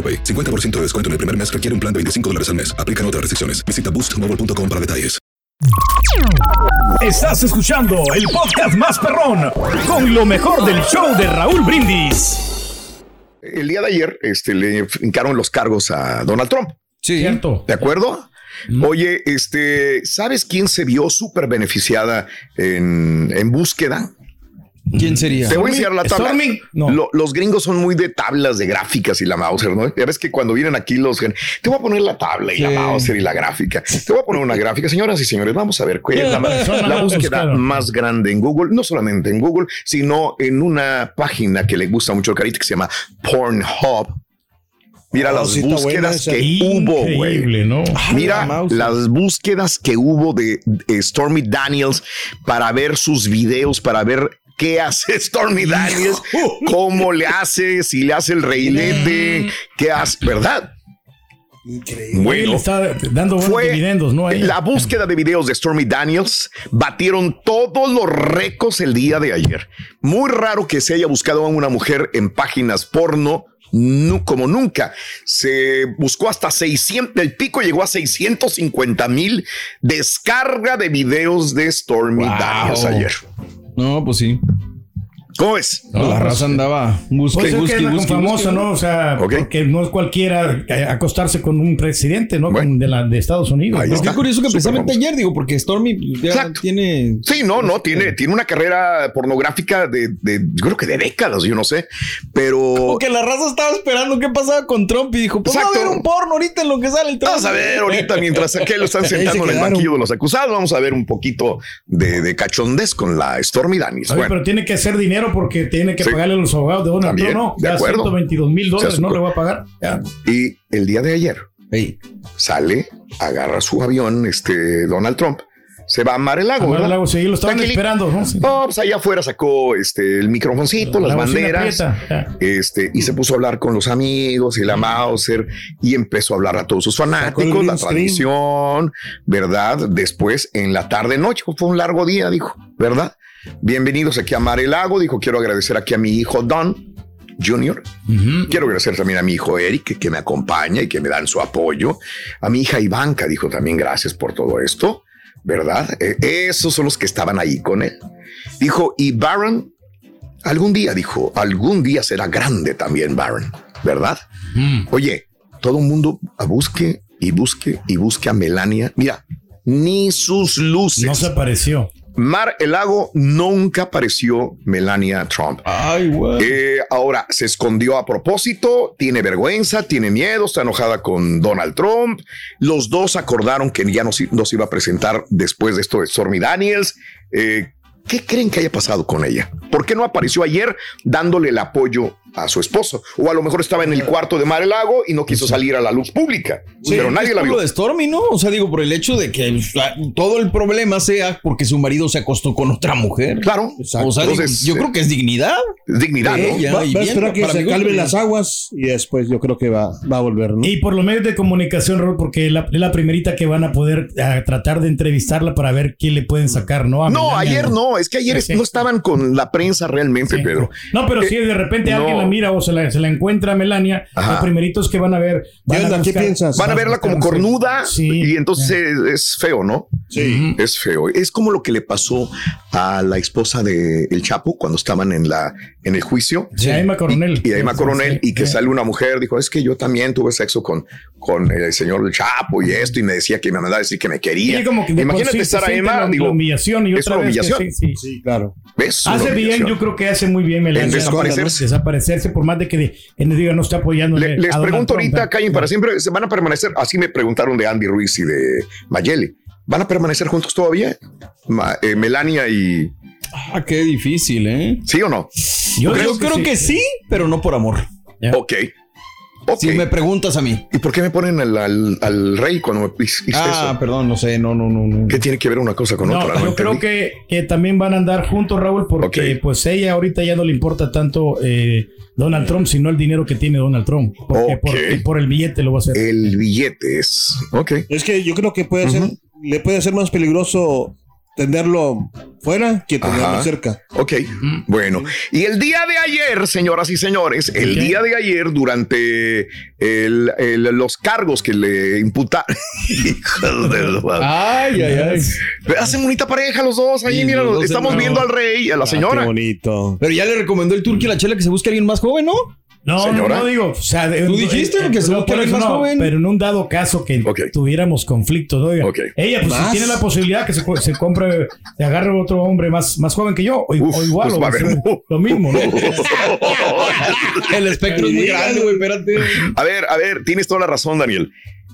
AroPay. 50% de descuento en el primer mes requiere un plan de 25 dólares al mes. Aplican otras restricciones. Visita boostmobile.com para detalles. Estás escuchando el podcast más perrón con lo mejor del show de Raúl Brindis. El día de ayer este, le fincaron los cargos a Donald Trump. Sí. Cierto. ¿De acuerdo? Oye, este, ¿sabes quién se vio súper beneficiada en, en búsqueda? ¿Quién sería? Te voy a enseñar la tabla. ¿Stormy? No. Lo- los gringos son muy de tablas de gráficas y la Mauser, ¿no? Ya ves que cuando vienen aquí los... Te voy a poner la tabla y la. Mauser y la gráfica. Te voy a poner una gráfica. Señoras y señores, vamos a ver cuál es la, búsqueda buscaron. más grande en Google. No solamente en Google, sino en una página que le gusta mucho al carita que se llama Pornhub. Mira Oh, las sí búsquedas que hubo, güey. Mira la las búsquedas que hubo de, de Stormy Daniels para ver sus videos, para ver qué hace Stormy Daniels, cómo le hace, si le hace el reilete, qué hace, ¿verdad? Increíble. Le Bueno, está dando fue dividendos, ¿no? Ahí. la búsqueda de videos de Stormy Daniels batieron todos los récords el día de ayer. Muy raro que se haya buscado a una mujer en páginas porno. como nunca se buscó hasta 600 el pico llegó a 650 mil descarga de videos de Stormy Wow. Daniels ayer No, pues sí. ¿Cómo es? No, la pues, raza andaba busque, Pues que busque, busque, busque. ¿no? O sea, Ok. porque no es cualquiera acostarse con un presidente, ¿no? Bueno. Con de, la, de Estados Unidos. Ahí ¿no? está. Qué curioso que Súper precisamente famoso. ayer, digo, porque Stormy pues, ya Exacto. tiene. Sí, no, no, tiene, tiene una carrera pornográfica de, de, yo creo que de décadas, yo no sé, pero... Porque la raza estaba esperando qué pasaba con Trump y dijo, pues va a haber un porno ahorita en lo que sale el Trump. Vamos a ver ahorita mientras aquí lo están sentando en el banquillo de los acusados, vamos a ver un poquito de, de cachondez con la Stormy Daniels. Oye, Bueno, pero tiene que hacer dinero porque tiene que Sí. pagarle a los abogados de Donald Trump, ¿no? de Ya acuerdo. 122 mil dólares, no le voy a pagar. Ya. y el día de ayer sale, agarra su avión, este Donald Trump, se va a Mar-el-Lago, Amar ¿verdad? el lago, sí, lo estaban esperando, ¿no? Sí. No, pues allá afuera sacó este el microfoncito, las La bocina banderas. Este, y se puso a hablar con los amigos y la Mauser y empezó a hablar a todos sus fanáticos, la tradición, ¿verdad? Después, en la tarde noche, fue un largo día, dijo, ¿verdad? Bienvenidos aquí a Mar el Lago. Dijo, quiero agradecer aquí a mi hijo Don. Ujú. Quiero agradecer también a mi hijo Eric, que, que me acompaña y que me dan su apoyo. A mi hija Ivanka, dijo también gracias por todo esto, ¿verdad? Eh, esos son los que estaban ahí con él. Dijo, y Baron, algún día, dijo, algún día será grande también Baron, ¿verdad? Oye, todo el mundo busque y busque y busque a Melania. Mira, ni sus luces. No se apareció. Mar el Lago nunca apareció Melania Trump. Ay. Eh, ahora se escondió a propósito, tiene vergüenza, tiene miedo, está enojada con Donald Trump. Los dos acordaron que ya no, se- no se iba a presentar después de esto de Stormy Daniels. Eh, ¿Qué creen que haya pasado con ella? ¿Por qué no apareció ayer dándole el apoyo a su esposo? O a lo mejor estaba en el cuarto de Mar el Lago y no quiso salir a la luz pública. Sí, pero nadie es la por vio. lo de Stormy, ¿no? O sea, digo, por el hecho de que pues, todo el problema sea porque su marido se acostó con otra mujer. Claro. O sea, digo, yo eh, creo que es dignidad. Dignidad, ¿no? ella Va, y va a esperar que se calmen las aguas y después yo creo que va, va a volver, ¿no? Y por los medios de comunicación, Raúl, porque es la, primerita que van a poder tratar de entrevistarla para ver quién le pueden sacar, ¿no? A No, ayer no, es que ayer Sí. no estaban con la prensa realmente, Sí. Pedro. No, pero Eh, si de repente alguien. La mira o se la, se la encuentra Melania, Ajá. los primeritos que van a ver. Van ¿Qué a? ¿Qué piensas? Van a verla como cornuda Sí. y entonces es feo, ¿no? Sí. Es feo. Es como lo que le pasó a la esposa de El Chapo cuando estaban en la en el juicio. Sí, a Emma Coronel. Y, y a Emma Sí, Coronel, sí, y que sí. sale una mujer, dijo, es que yo también tuve sexo con, con el señor El Chapo y esto, y me decía que me mandaba a decir que me quería. Sí, como que de por Imagínate sí estar a Emma, la- digo, la humillación y es otra una vez que humillación. sí, sí. Sí, claro. ¿Ves? Una Hace bien, yo creo que hace muy bien Melania. desaparecerse. Desaparecerse, por más de que nos diga no está apoyando. Le- les pregunto Trump, ahorita, ¿no? callen para siempre, ¿se van a permanecer? Así me preguntaron de Andy Ruiz y de Mayeli. ¿Van a permanecer juntos todavía? Ma- eh, Melania y... Ah, qué difícil, ¿eh? ¿Sí o no? Yo, creo creo, que que, sí. pero no por amor. Ya. Ok. Si me preguntas a mí. ¿Y por qué me ponen al, al- al rey cuando me hiciste Ah, eso? perdón, no sé, no, no, no, no. ¿Qué tiene que ver una cosa con No, otra? No yo creo que, que también van a andar juntos, Raúl, porque Ok. pues ella ahorita ya no le importa tanto eh, Donald Trump, sino el dinero que tiene Donald Trump. Porque por el billete lo va a hacer. El billete es... Ok. Es que yo creo que puede ser, le puede ser más peligroso tenerlo fuera que tenerlo Ajá. cerca. Ok, bueno. Y el día de ayer, señoras y señores, el día de ayer, durante el- el- los cargos que le imputaron. Ay, ay, ay. Hacen bonita pareja los dos. Ahí, Sí, mira, los dos estamos en- viendo al rey y a la Ah, señora. qué bonito. Pero ya le recomendó el turqui a la chela que se busque alguien más joven, ¿no? No, no, Señora. no digo, o sea, Tú dijiste que se no, más no, joven. pero en un dado caso que tuviéramos conflicto, ¿no? Oiga, ella pues si tiene la posibilidad que se, co- se compre, se agarre otro hombre más, más joven que yo, o, Uf, o igual, pues o va a mu- lo mismo, ¿no? El espectro es muy grande, güey, espérate. A ver, a ver, tienes toda la razón, Daniel.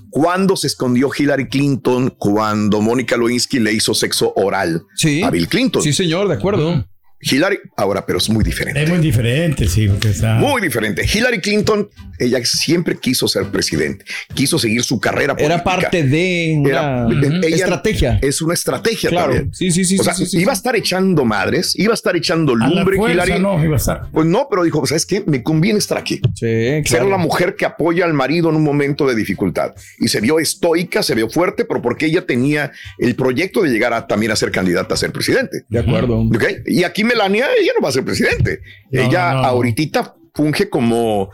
¿Cuándo se escondió Hillary Clinton cuando Mónica Lewinsky le hizo sexo oral Sí. a Bill Clinton? Sí, señor, de acuerdo. Hillary, ahora, pero es muy diferente. Es muy diferente, sí, porque está... Muy diferente. Hillary Clinton, ella siempre quiso ser presidente, quiso seguir su carrera política. Era parte de Era- una ella estrategia. Es una estrategia Claro. también. Sí, sí, sí. o sea, sí, sí, sí. iba a estar echando madres, iba a estar echando a la lumbre fuerza, Hillary. no, iba a estar. Pues no, pero dijo, ¿sabes qué? Me conviene estar aquí. Sí, Ser la mujer que apoya al marido en un momento de dificultad. Y se vio estoica, se vio fuerte, pero porque ella tenía el proyecto de llegar a también a ser candidata a ser presidente. De acuerdo. ¿Ok? Y aquí Melania, ella no va a ser presidente. No, ella no, ahorita funge como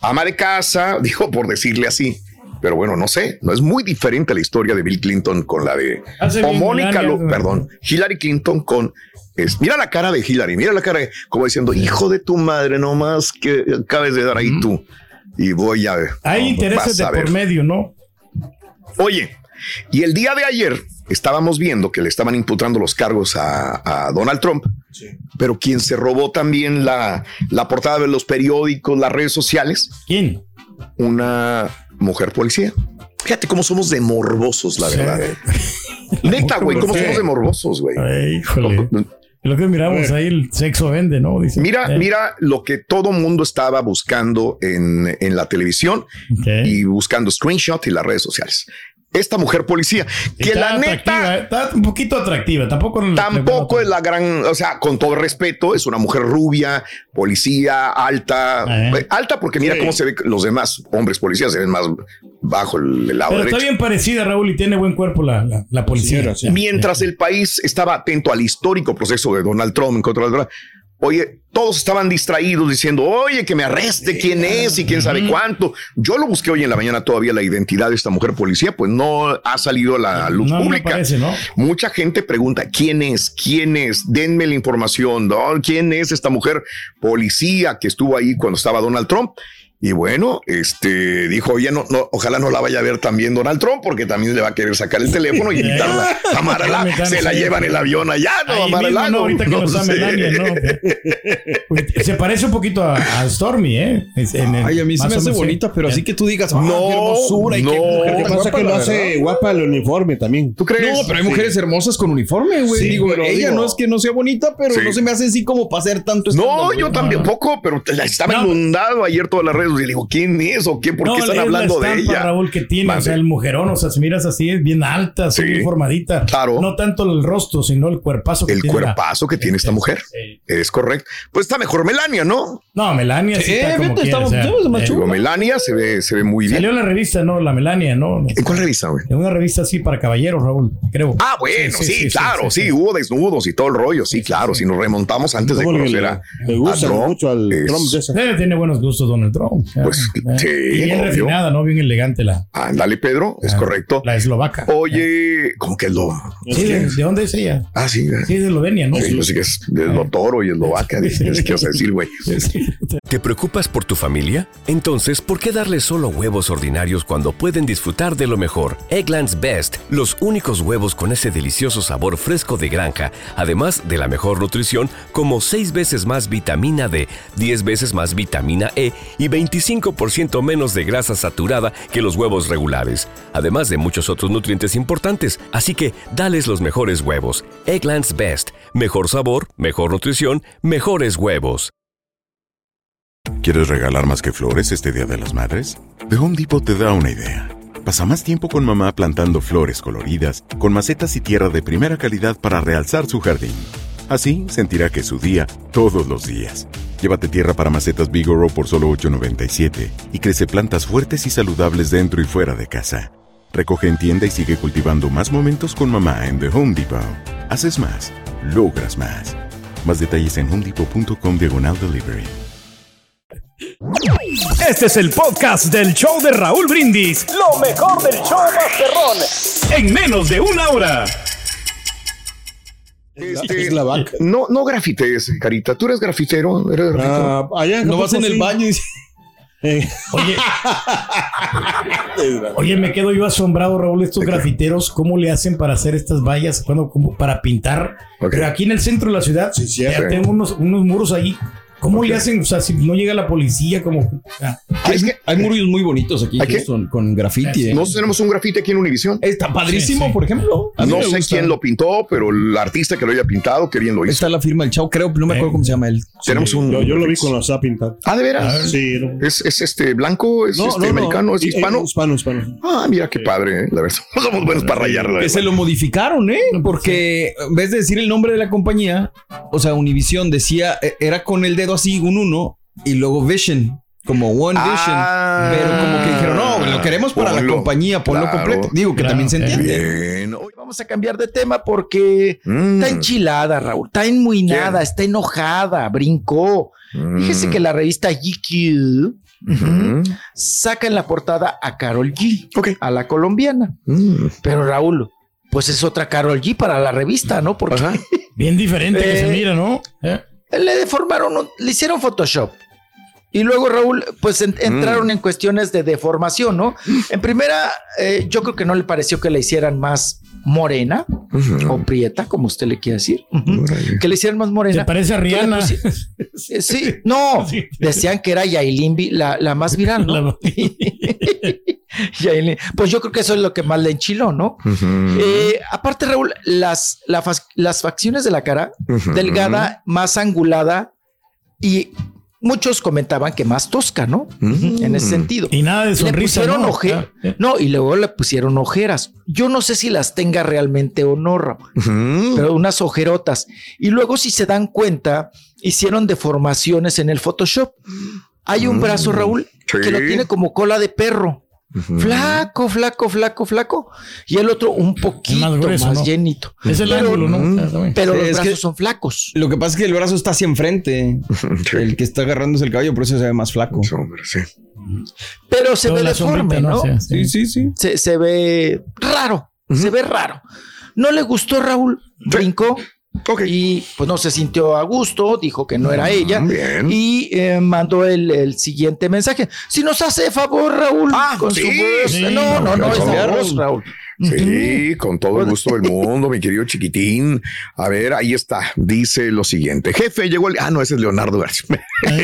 ama de casa, dijo por decirle así. Pero bueno, no sé, no es muy diferente la historia de Bill Clinton con la de Hace o Mónica, lo- perdón, Hillary Clinton con es- mira la cara de Hillary, mira la cara de- como diciendo, hijo de tu madre, no más que acabes de dar ahí tú. Y voy a ver. Hay no, intereses de por medio, ¿no? Oye, y el día de ayer estábamos viendo que le estaban imputando los cargos a, a Donald Trump, pero quien se robó también la, la portada de los periódicos, las redes sociales, ¿Quién? una mujer policía. Fíjate cómo somos de morbosos, la Sí. verdad. Neta, güey, cómo somos de morbosos, güey. Híjole. Lo que miramos ahí, el sexo vende, ¿no? Dice. Mira, Eh, mira lo que todo mundo estaba buscando en, en la televisión y buscando screenshot y las redes sociales. Esta mujer policía, que Está la neta, está un poquito atractiva. Tampoco, Tampoco es la gran, o sea, con todo respeto, es una mujer rubia, policía, alta, Eh. alta porque mira Sí. cómo se ve los demás hombres policías, se ven más bajo el, el lado Pero derecho. está bien parecida, Raúl, y tiene buen cuerpo la, la, la policía. Mientras el país estaba atento al histórico proceso de Donald Trump en contra de Donald Trump, oye, todos estaban distraídos diciendo, oye, que me arreste quién es y quién sabe cuánto. Yo lo busqué hoy en la mañana todavía la identidad de esta mujer policía, pues no ha salido a la luz no, no pública. Mucha gente pregunta quién es, quién es, denme la información, ¿no? quién es esta mujer policía que estuvo ahí cuando estaba Donald Trump. Y bueno, este dijo, oye, no, no, ojalá no la vaya a ver también Donald Trump, porque también le va a querer sacar el teléfono y invitarla a Mar-a-Lago. Se la llevan en el avión allá, no, a mismo, ¿no? Ahorita que no, sé. Melania, ¿no? Uy, Se parece un poquito a, a Stormy, ¿eh? En el- Ay, a mí se más me hace bonita, sí. pero así que tú digas, ah, No, qué hermosura y no. qué mujer Lo que tan pasa es guapa, que la hace verdad. guapa el uniforme también. ¿Tú crees? No, pero hay Sí. mujeres hermosas con uniforme, güey. Sí, digo, pero ella digo- no es que no sea bonita, pero Sí. no se me hace así como para hacer tanto No, yo güey. también poco, pero estaba No. inundado ayer todas las redes. Y le digo, ¿quién es o qué? ¿Por No, qué están es la hablando de estampa, ella? Raúl, que tiene, o sea, el mujerón, o sea, si miras así, es bien alta, así, Sí. formadita. Claro. No tanto el rostro, sino el cuerpazo que El tiene. la- cuerpazo que tiene esta mujer. Sí. Es correcto. Pues está mejor Melania, ¿no? No, Melania sí, está como quiera, o sea, eh, Digo, Melania se ve, se ve muy bien. Salió en la revista, ¿no? La Melania, ¿no? ¿En cuál revista, güey? En una revista así para caballeros, Raúl, creo. Ah, bueno, sí, claro, sí, hubo desnudos y todo el rollo, sí, claro. Si nos remontamos antes de ¿Cómo le- conocer a, le gusta a Trump, mucho al es- Trump de esa. Eh, tiene buenos gustos Donald Trump. Pues, Eh, sí, bien obvio. refinada, ¿no? Bien elegante la, Ándale, Pedro, es correcto. la eslovaca. Oye, ¿cómo que es lo? Sí, ¿de, de dónde es ella? Ah, sí, Sí, es de Eslovenia, ¿no? Sí, pues sí que es de lo toro y eslovaca, es que a decir, güey. ¿Te preocupas por tu familia? Entonces, ¿por qué darles solo huevos ordinarios cuando pueden disfrutar de lo mejor? Eggland's Best, los únicos huevos con ese delicioso sabor fresco de granja, además de la mejor nutrición, como 6 veces más vitamina D, 10 veces más vitamina E y 25% menos de grasa saturada que los huevos regulares, además de muchos otros nutrientes importantes. Así que, dales los mejores huevos. Eggland's Best, mejor sabor, mejor nutrición, mejores huevos. ¿Quieres regalar más que flores este Día de las Madres? The Home Depot te da una idea. Pasa más tiempo con mamá plantando flores coloridas, con macetas y tierra de primera calidad para realzar su jardín. Así sentirá que es su día todos los días. Llévate tierra para macetas Bigoro por solo $8.97 y crece plantas fuertes y saludables dentro y fuera de casa. Recoge en tienda y sigue cultivando más momentos con mamá en The Home Depot. Haces más, logras más. Más detalles en homedepot.com diagonal delivery. Este es el podcast del show de Raúl Brindis. Lo mejor del show Masterrón. En menos de una hora. Este, no, no grafitees, Carita. ¿Tú eres grafitero? ¿Eres grafitero? Ah, allá No vas en el sí. baño y dices, Oye, oye, me quedo yo asombrado, Raúl, estos grafiteros, ¿cómo le hacen para hacer estas vallas? Cuando, como para pintar. Pero aquí en el centro de la ciudad, cierto. ya tengo unos, unos muros ahí. ¿Cómo le hacen? O sea, si no llega la policía, como. ah, Ah, es que hay muros muy bonitos aquí, ¿Hay qué? Houston, con graffiti. ¿eh? nosotros tenemos un grafite aquí en Univision. Está padrísimo, Sí, sí. por ejemplo. No sé gusta. quién lo pintó, pero el artista que lo haya pintado, que bien lo hizo. Está la firma del Chavo, creo, no me acuerdo cómo se llama él. Tenemos un. Yo, yo lo vi con la SAP pintado. Ah, de veras. Sí, no. ¿Es, es este blanco? ¿Es este americano? ¿Es Eh, hispano? eh, Hispano, hispano. Ah, mira qué padre, ¿eh? la verdad. Somos buenos para rayar. la Que se lo modificaron, ¿eh? Porque en vez de decir el nombre de la compañía, o sea, Univision decía, eh, era con el dedo así, un uno, y luego Vision, como One Vision. Ah. pero como que dijeron, no, lo queremos para la compañía, ponlo Claro. completo. Digo que Claro. también se entiende. Bien. Oye, Vamos a cambiar de tema porque Mm. está enchilada, Raúl. Está enmuinada, ¿Quién? está enojada, brincó. Mm. Fíjese que la revista GQ saca en la portada a Carol G, a la colombiana. Mm. Pero Raúl, pues es otra Carol G para la revista, ¿no? Porque Ajá. bien diferente que Eh, se mira, ¿no? Eh, le deformaron, un- le hicieron Photoshop. Y luego, Raúl, pues en- entraron en cuestiones de deformación, ¿no? En primera, eh, yo creo que no le pareció que la hicieran más morena o prieta, como usted le quiere decir. Que le hicieran más morena. se parece a Rihanna. Sí, no, Sí. decían que era Yailin la, la más viral, ¿no? Pues yo creo que eso es lo que más le enchiló, ¿no? Eh, aparte, Raúl, las, la las facciones de la cara, delgada, más angulada y muchos comentaban que más tosca, ¿no? En ese sentido. Y nada de Le sonrisa, pusieron ¿no? oje- Ah, eh. No, y luego le pusieron ojeras. Yo no sé si las tenga realmente o no, Raúl pero unas ojerotas. Y luego, si se dan cuenta, hicieron deformaciones en el Photoshop. Hay un Mm, brazo, Raúl, sí. que lo tiene como cola de perro. Flaco, flaco, flaco, flaco. Y el otro un poquito más, grueso, ¿no? llenito. Es el Pero- ángulo, ¿no? Ah. Pero Sí, los es brazos que- son flacos. Lo que pasa es que el brazo está hacia enfrente. Sí. El que está agarrándose el cabello, por eso se ve más flaco. Sí, hombre, sí. Pero se Toda ve deforme, sombrita, ¿no? Sí, sí. Sí, sí, sí. Se, se ve raro. Se ve raro. No le gustó Raúl. Brincó Ok. y pues no se sintió a gusto. Dijo que no era ella. Bien. y eh, mandó el, el siguiente mensaje. Si nos hace favor, Raúl, Ah, con sí, su voz. sí, no, no, no, no, es la no. voz, Raúl. Sí, con todo el gusto del mundo, mi querido chiquitín. A ver, ahí está. Dice lo siguiente. Jefe, llegó el... Ah, no, ese es Leonardo García.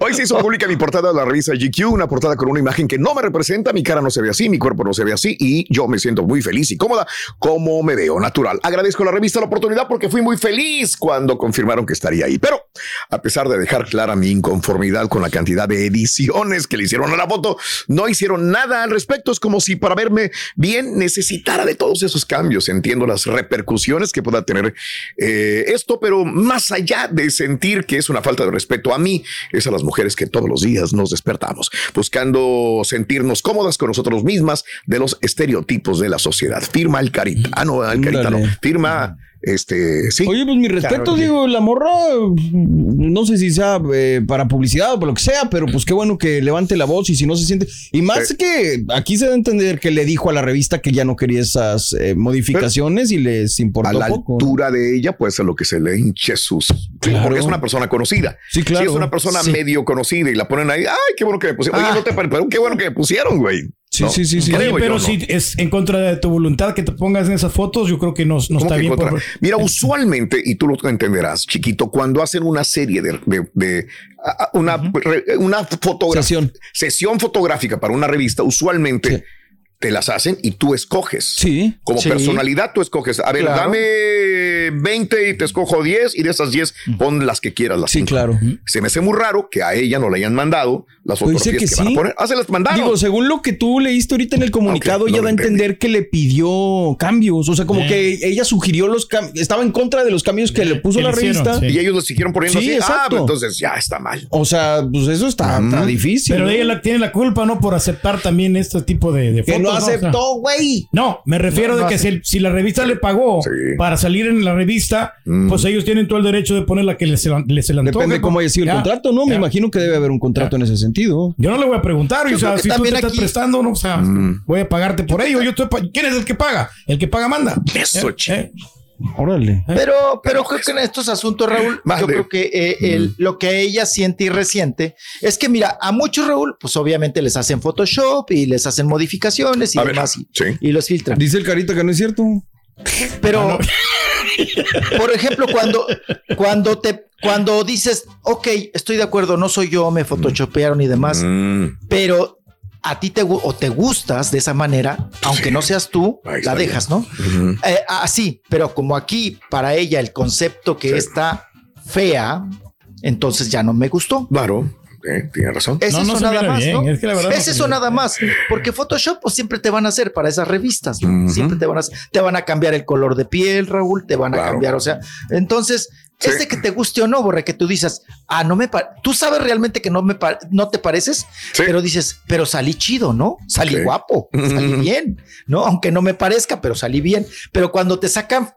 Hoy se hizo pública mi portada de la revista GQ, una portada con una imagen que no me representa, mi cara no se ve así, mi cuerpo no se ve así y yo me siento muy feliz y cómoda como me veo natural. Agradezco a la revista la oportunidad porque fui muy feliz cuando confirmaron que estaría ahí, pero a pesar de dejar clara mi inconformidad con la cantidad de ediciones que le hicieron a la foto, no hicieron nada al respecto. Es como si para verme bien necesitara de todos esos cambios. Entiendo las repercusiones que pueda tener eh, esto, pero más allá de sentir que es una falta de respeto a mí, es a las mujeres que todos los días nos despertamos, buscando sentirnos cómodas con nosotros mismas de los estereotipos de la sociedad. Firma el carita. Ah, no, el carita no. Firma. Este, sí. Oye, pues mi respeto, Claro, digo, la morra, no sé si sea eh, para publicidad o por lo que sea, pero pues qué bueno que levante la voz y si no se siente. Y más que aquí se da a entender que le dijo a la revista que ya no quería esas eh, modificaciones y les importó a la poco. altura de ella puede ser lo que se le hinche sus Claro. porque es una persona conocida Sí, claro. si es una persona Sí. medio conocida y la ponen ahí ay qué bueno que me pusieron Ah. oye no te pero qué bueno que me pusieron güey Sí, No, sí, sí, sí. creo pero yo, ¿no? si es en contra de tu voluntad que te pongas en esas fotos, yo creo que no, no ¿Cómo está que bien. contra? por- Mira, usualmente, y tú lo entenderás, chiquito, cuando hacen una serie de, una, re- una fotografía, Sesión. sesión fotográfica para una revista, usualmente Sí. te las hacen y tú escoges. Sí. Como Sí. personalidad, tú escoges. A ver, Claro. dame 20 y te escojo 10 y de esas 10 pon las que quieras. Las Sí, cinco. claro. Se me hace muy raro que a ella no le hayan mandado las Pues dice fotografías que, que van sí. a poner. Ah, se las mandaron. Digo, según lo que tú leíste ahorita en el comunicado, no ella lo da a entender que le pidió cambios. O sea, como Eh. que ella sugirió los cambios, estaba en contra de los cambios que le puso que la hicieron, revista. sí. y ellos lo siguieron poniendo Sí, así. Ah, exacto. pues entonces ya está mal. O sea, pues eso está, está difícil. Pero ¿no? ella la- tiene la culpa, ¿no? Por aceptar también este tipo de, de que fotos. no O sea, aceptó, güey. No, me refiero No, de no que si, si la revista le pagó Sí. para salir en la revista, Mm. pues ellos tienen todo el derecho de poner la que les, les se le antoje, Depende de cómo haya sido el contrato, ¿no? Me imagino que debe haber un contrato en ese sentido. Yo no le voy a preguntar, Yo o sea, si tú te también estás prestando, no, o sea, Mm. voy a pagarte por ello. Yo estoy pa- ¿Quién es el que paga? El que paga manda. Eso, Eh, eh. Órale. Pero, pero creo que en estos asuntos, Raúl, yo creo que eh, el- lo que ella siente y resiente es que, mira, a muchos, Raúl, pues obviamente les hacen Photoshop y les hacen modificaciones y A ver, demás y, sí. y los filtran. Dice el carita que no es cierto. Pero, por ejemplo, cuando, cuando te, cuando dices, ok, estoy de acuerdo, no soy yo, me photoshopearon y demás, Mm. pero a ti te, o te gustas de esa manera, aunque no seas tú, Ahí la bien. dejas, ¿no? Eh, así, pero como aquí para ella el concepto que Sí. está fea, entonces ya no me gustó. Claro, eh, tiene razón. Es No, eso nada mira más, bien, ¿no? es que la verdad no es se eso nada bien. más, porque Photoshop pues, siempre te van a hacer para esas revistas, ¿no? Ujú. siempre te van a te van a cambiar el color de piel, Raúl, te van a cambiar, o sea, entonces Sí. es de que te guste o no, Borre, que tú dices, ah, no me tú sabes realmente que no me no te pareces, Sí. pero dices, pero salí chido, ¿no? Salí Sí. guapo, salí bien, ¿no? Aunque no me parezca, pero salí bien. Pero cuando te sacan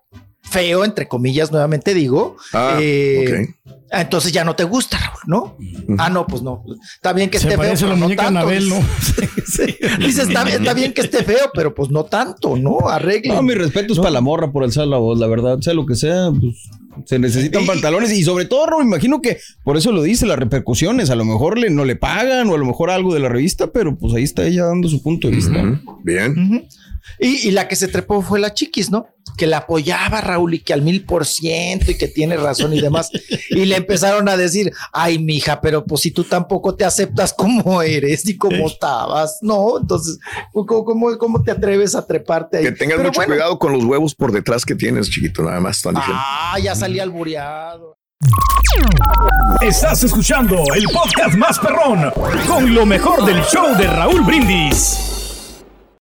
feo, entre comillas, nuevamente digo, Ah, eh, ok. Ah, entonces ya no te gusta, Raúl, ¿no? Ah, no, pues no. Está bien que Se esté feo. la pero no muñeca tanto. Anabel, ¿no? Sí. Dices, está bien, está bien que esté feo, pero pues no tanto, ¿no? Arregle. No, mi respeto es para la morra por alzar la voz, la verdad, sea lo que sea, pues se necesitan pantalones y sobre todo, me imagino que por eso lo dice, las repercusiones, a lo mejor le, no le pagan o a lo mejor algo de la revista, pero pues ahí está ella dando su punto de vista. Bien. Ujú. Y, y la que se trepó fue la chiquis, ¿no? Que la apoyaba Raúl y que al mil por ciento y que tiene razón y demás. y le empezaron a decir, ay, mija, pero pues si tú tampoco te aceptas como eres y como estabas, ¿no? Entonces, ¿cómo, cómo, cómo te atreves a treparte ahí? Que tengas Pero mucho bueno, cuidado con los huevos por detrás que tienes, chiquito, nada más. Están diciendo. Ah, ya salí albureado. Estás escuchando el podcast más perrón con lo mejor del show de Raúl Brindis.